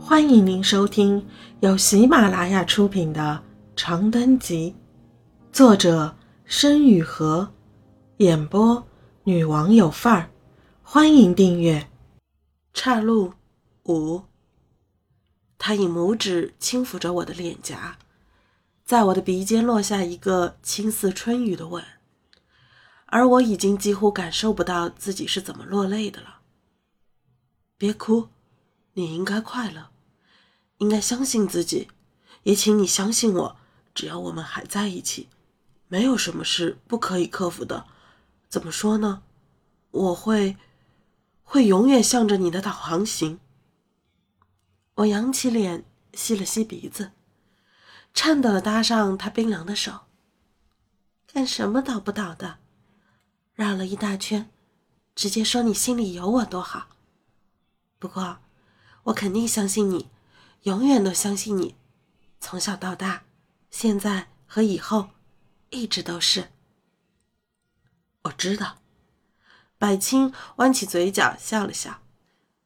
欢迎您收听由喜马拉雅出品的《长灯集》，作者申雨禾，演播女王有范儿。欢迎订阅。岔路五。他以拇指轻抚着我的脸颊，在我的鼻尖落下一个轻似春雨的吻，而我已经几乎感受不到自己是怎么落泪的了。别哭。你应该快乐，应该相信自己，也请你相信我。只要我们还在一起，没有什么事不可以克服的。怎么说呢？我会，会永远向着你的导航行。我扬起脸，吸了吸鼻子，颤抖的搭上他冰凉的手。干什么倒不倒的？绕了一大圈，直接说你心里有我多好。不过。我肯定相信你，永远都相信你，从小到大，现在和以后，一直都是。我知道。百青弯起嘴角笑了笑。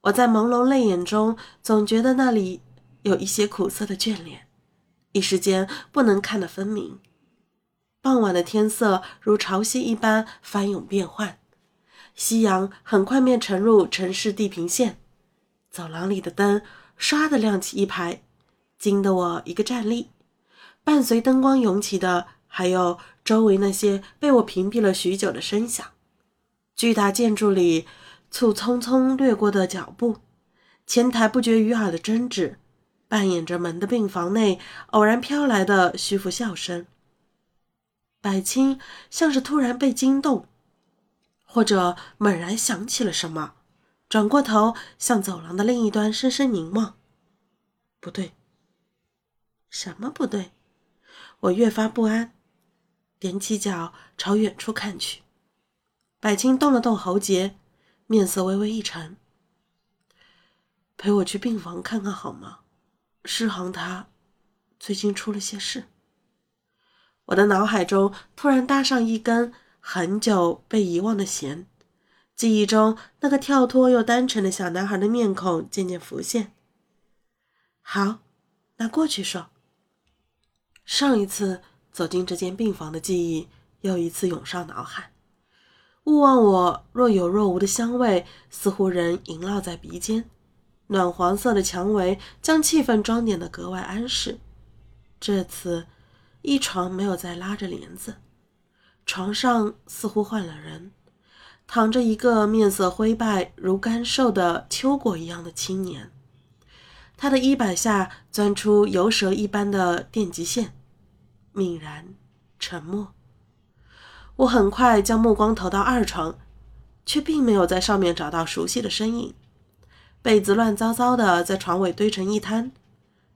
我在朦胧泪眼中，总觉得那里有一些苦涩的眷恋，一时间不能看得分明。傍晚的天色如潮汐一般翻涌变幻，夕阳很快便沉入城市地平线。走廊里的灯唰的亮起一排，惊得我一个站立。伴随灯光涌起的，还有周围那些被我屏蔽了许久的声响。巨大建筑里簇匆匆掠过的脚步，前台不绝于耳的争执，扮演着门的病房内偶然飘来的虚浮笑声。百青像是突然被惊动，或者猛然想起了什么。转过头，向走廊的另一端深深凝望。不对，什么不对？我越发不安，踮起脚朝远处看去。百青动了动喉结，面色微微一沉：“陪我去病房看看好吗？世航他最近出了些事。”我的脑海中突然搭上一根很久被遗忘的弦。记忆中那个跳脱又单纯的小男孩的面孔渐渐浮现。好，那过去说。上一次走进这间病房的记忆又一次涌上脑海，勿忘我若有若无的香味似乎仍萦绕在鼻尖。暖黄色的蔷薇将气氛装点得格外安适。这次，一床没有再拉着帘子，床上似乎换了人。躺着一个面色灰败如干瘦的秋果一样的青年，他的衣摆下钻出游蛇一般的电极线，泯然沉默。我很快将目光投到二床，却并没有在上面找到熟悉的身影。被子乱糟糟的在床尾堆成一滩，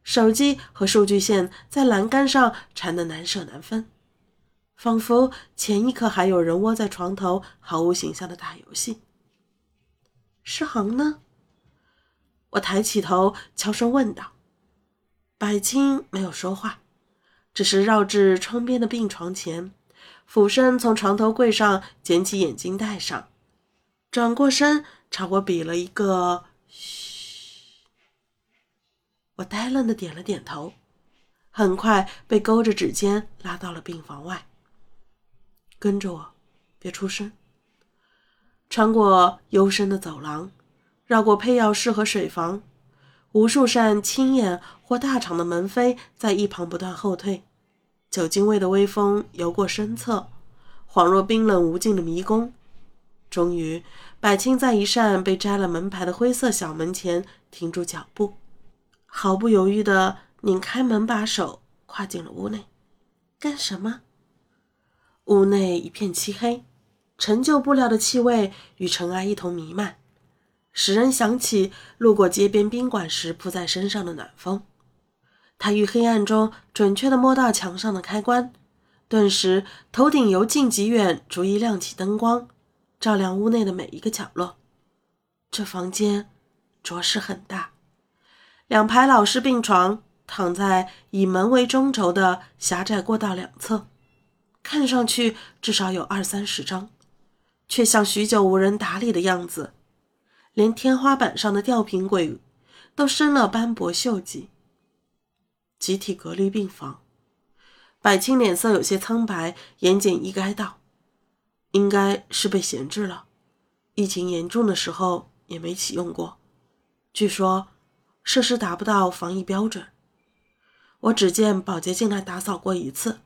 手机和数据线在栏杆上缠得难舍难分。仿佛前一刻还有人窝在床头，毫无形象的打游戏。诗航呢？我抬起头，悄声问道。百青没有说话，只是绕至窗边的病床前，俯身从床头柜上捡起眼镜戴上，转过身朝我比了一个“嘘”。我呆愣的点了点头，很快被勾着指尖拉到了病房外。跟着我，别出声。穿过幽深的走廊，绕过配药室和水房，无数扇青眼或大敞的门扉在一旁不断后退。酒精味的微风游过身侧，恍若冰冷无尽的迷宫。终于，百青在一扇被摘了门牌的灰色小门前停住脚步，毫不犹豫地拧开门把手，跨进了屋内。干什么？屋内一片漆黑，陈旧布料的气味与尘埃一同弥漫，使人想起路过街边宾馆时扑在身上的暖风。他于黑暗中准确地摸到墙上的开关，顿时头顶由近及远逐一亮起灯光，照亮屋内的每一个角落。这房间着实很大，两排老式病床躺在以门为中轴的狭窄过道两侧。看上去至少有二三十张，却像许久无人打理的样子。连天花板上的吊瓶柜都生了斑驳锈迹。集体隔离病房，百青脸色有些苍白，言简意赅道：“应该是被闲置了，疫情严重的时候也没启用过。据说设施达不到防疫标准。我只见保洁进来打扫过一次，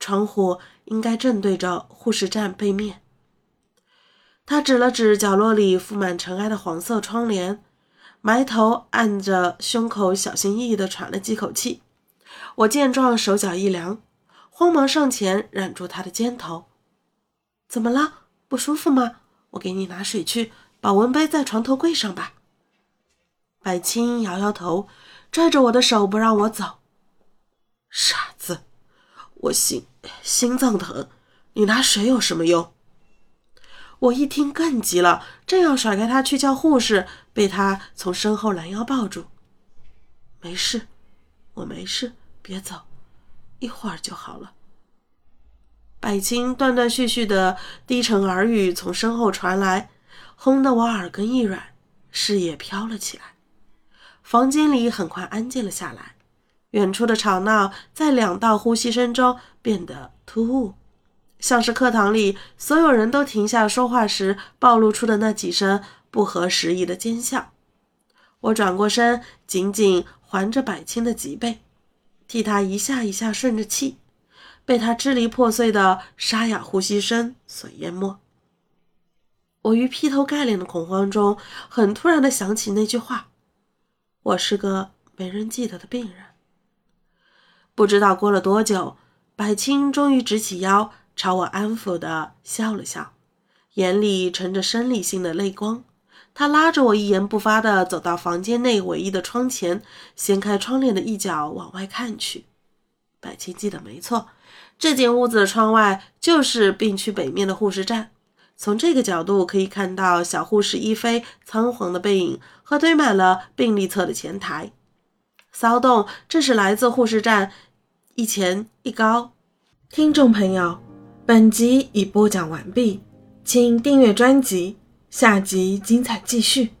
窗户应该正对着护士站背面。”他指了指角落里覆满尘埃的黄色窗帘。埋头按着胸口，小心翼翼地喘了几口气。我见状，手脚一凉，慌忙上前揽住他的肩头：“怎么了？不舒服吗？我给你拿水去。保温杯在床头柜上吧。”百青摇摇头，拽着我的手不让我走。“傻子，我信心脏疼，你拿水有什么用？”我一听更急了，正要甩开他去叫护士，被他从身后拦腰抱住。没事，我没事，别走，一会儿就好了。百青断断续续的低沉耳语从身后传来，轰得我耳根一软，视野飘了起来。房间里很快安静了下来，远处的吵闹在两道呼吸声中变得突兀。像是课堂里所有人都停下说话时暴露出的那几声不合时宜的尖笑。我转过身，紧紧环着百青的脊背，替他一下一下顺着气，被他支离破碎的沙哑呼吸声所淹没。我于劈头盖脸的恐慌中，很突然的想起那句话：“我是个没人记得的病人。”不知道过了多久，百青终于直起腰。朝我安抚的笑了笑，眼里盛着生理性的泪光。他拉着我一言不发的走到房间内唯一的窗前，掀开窗帘的一角往外看去。百青记得没错，这间屋子的窗外就是病区北面的护士站。从这个角度可以看到小护士一菲仓皇的背影和堆满了病历册的前台。骚动正是来自护士站一前一高。听众朋友。本集已播讲完毕，请订阅专辑，下集精彩继续。